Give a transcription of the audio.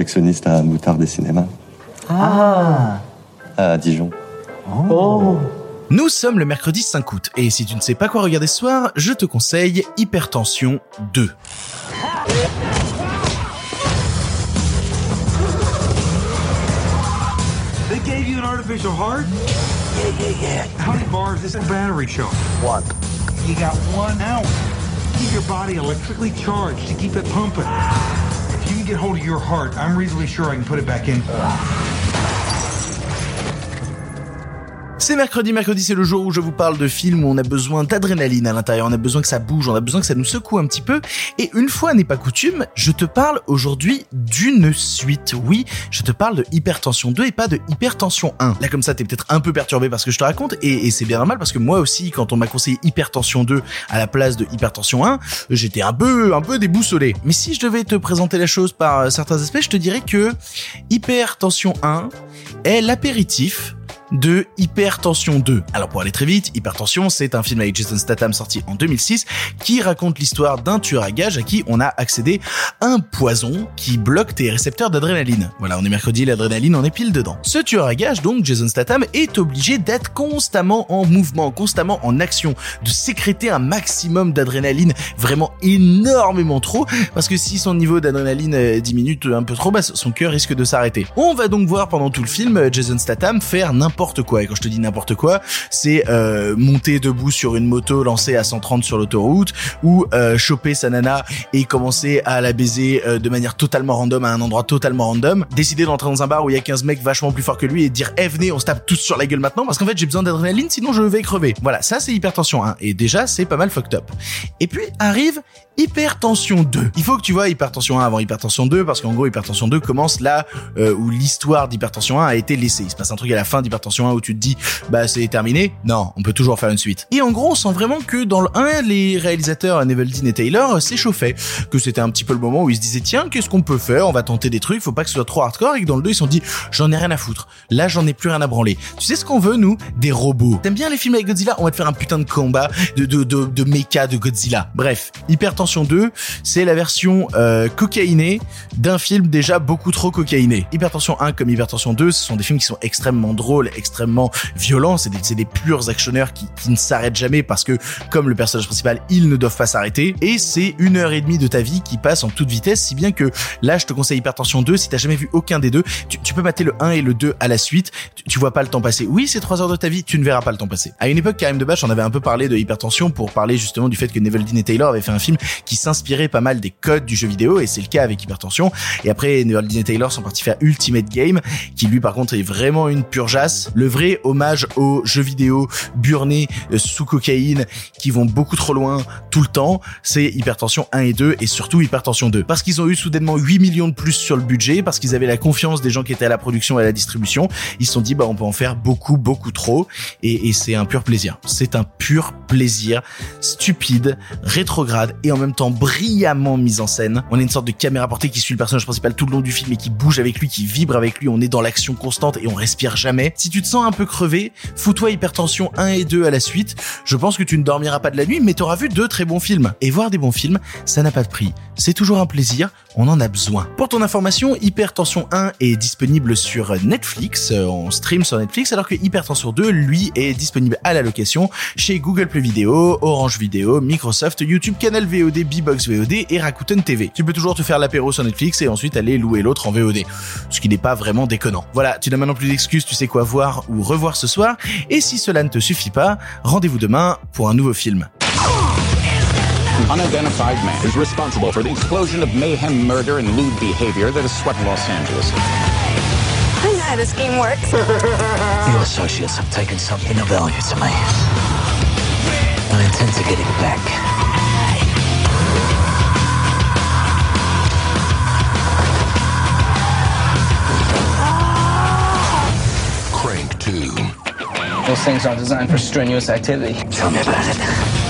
projectionniste à Moutarde des cinémas. Ah À Dijon. Oh Nous sommes le mercredi 5 août, et si tu ne sais pas quoi regarder ce soir, je te conseille Hypertension 2. They gave you an artificial heart? Yeah, yeah, yeah. How many bars does the battery show? One. You got one hour. Keep your body electrically charged to keep it pumping. If you can get hold of your heart, I'm reasonably sure I can put it back in. C'est mercredi, mercredi c'est le jour où je vous parle de films où on a besoin d'adrénaline à l'intérieur, on a besoin que ça bouge, on a besoin que ça nous secoue un petit peu, et une fois n'est pas coutume, je te parle aujourd'hui d'une suite. Oui, je te parle de Hypertension 2 et pas de Hypertension 1. Là comme ça t'es peut-être un peu perturbé parce que je te raconte, et, c'est bien normal parce que moi aussi quand on m'a conseillé Hypertension 2 à la place de Hypertension 1, j'étais un peu, un peu déboussolé. Mais si je devais te présenter la chose par certains aspects, je te dirais que Hypertension 1 est l'apéritif de Hypertension 2. Alors pour aller très vite, Hypertension, c'est un film avec Jason Statham sorti en 2006 qui raconte l'histoire d'un tueur à gages à qui on a accédé un poison qui bloque tes récepteurs d'adrénaline. Voilà, on est mercredi, l'adrénaline on est pile dedans. Ce tueur à gages, donc Jason Statham, est obligé d'être constamment en mouvement, constamment en action, de sécréter un maximum d'adrénaline, vraiment énormément trop, parce que si son niveau d'adrénaline euh, diminue un peu trop, bah, son cœur risque de s'arrêter. On va donc voir pendant tout le film euh, Jason Statham faire n'importe Et quand je te dis n'importe quoi, c'est euh, monter debout sur une moto lancée à 130 sur l'autoroute, ou euh, choper sa nana et commencer à la baiser euh, de manière totalement random à un endroit totalement random, décider d'entrer dans un bar où il y a 15 mecs vachement plus forts que lui et dire eh venez on se tape tous sur la gueule maintenant parce qu'en fait j'ai besoin d'adrénaline sinon je vais crever. Voilà, ça c'est hypertension 1 et déjà c'est pas mal fucked up. Et puis arrive Hypertension 2. Il faut que tu vois Hypertension 1 avant Hypertension 2 parce qu'en gros Hypertension 2 commence là euh, où l'histoire d'Hypertension 1 a été laissée. Il se passe un truc à la fin d'Hypertension 1 où tu te dis bah c'est terminé. Non, on peut toujours faire une suite. Et en gros on sent vraiment que dans le 1 les réalisateurs Neveldine et Taylor s'échauffaient, que c'était un petit peu le moment où ils se disaient tiens qu'est-ce qu'on peut faire, on va tenter des trucs, faut pas que ce soit trop hardcore et que dans le 2 ils se sont dit j'en ai rien à foutre. Là j'en ai plus rien à branler. Tu sais ce qu'on veut nous? Des robots. T'aimes bien les films avec Godzilla? On va te faire un putain de combat de de de, de mecha de Godzilla. Bref, Hypertension 2, c'est la version euh, cocaïnée d'un film déjà beaucoup trop cocaïné. Hypertension 1 comme Hypertension 2, ce sont des films qui sont extrêmement drôles, extrêmement violents, c'est des, c'est des purs actionneurs qui, qui ne s'arrêtent jamais parce que comme le personnage principal, ils ne doivent pas s'arrêter et c'est une heure et demie de ta vie qui passe en toute vitesse, si bien que là je te conseille Hypertension 2, si t'as jamais vu aucun des deux, tu, tu peux mater le 1 et le 2 à la suite, tu, tu vois pas le temps passer. Oui, c'est 3 heures de ta vie, tu ne verras pas le temps passer. À une époque, Karim Debache en avait un peu parlé de Hypertension pour parler justement du fait que Neveldine et Taylor avaient fait un film qui s'inspirait pas mal des codes du jeu vidéo et c'est le cas avec Hypertension. Et après, Neveldine et Taylor sont partis faire Ultimate Game, qui lui par contre est vraiment une purgeasse. Le vrai hommage aux jeux vidéo burnés euh, sous cocaïne qui vont beaucoup trop loin tout le temps, c'est Hypertension 1 et 2 et surtout Hypertension 2. Parce qu'ils ont eu soudainement 8 millions de plus sur le budget, parce qu'ils avaient la confiance des gens qui étaient à la production et à la distribution, ils se sont dit bah on peut en faire beaucoup beaucoup trop et, c'est un pur plaisir. C'est un pur plaisir stupide, rétrograde et en même temps brillamment mis en scène. On a une sorte de caméra portée qui suit le personnage principal tout le long du film et qui bouge avec lui, qui vibre avec lui. On est dans l'action constante et on respire jamais. Tu te sens un peu crevé, fous-toi Hypertension 1 et 2 à la suite. Je pense que tu ne dormiras pas de la nuit, mais t'auras vu deux très bons films. Et voir des bons films, ça n'a pas de prix. C'est toujours un plaisir. On en a besoin. Pour ton information, Hypertension 1 est disponible sur Netflix. Euh, On stream sur Netflix, alors que Hypertension 2, lui, est disponible à la location chez Google Play Video, Orange Video, Microsoft, YouTube, Canal VOD, Bbox VOD et Rakuten TV. Tu peux toujours te faire l'apéro sur Netflix et ensuite aller louer l'autre en VOD. Ce qui n'est pas vraiment déconnant. Voilà, tu n'as maintenant plus d'excuses, tu sais quoi voir ou revoir ce soir. Et si cela ne te suffit pas, rendez-vous demain pour un nouveau film. Unidentified man is responsible for the explosion of mayhem, murder, and lewd behavior that has swept Los Angeles. I know how this game works. You associates have taken something of value to me. I intend to get it back. Crank 2. Those things aren't designed for strenuous activity. Tell me about it.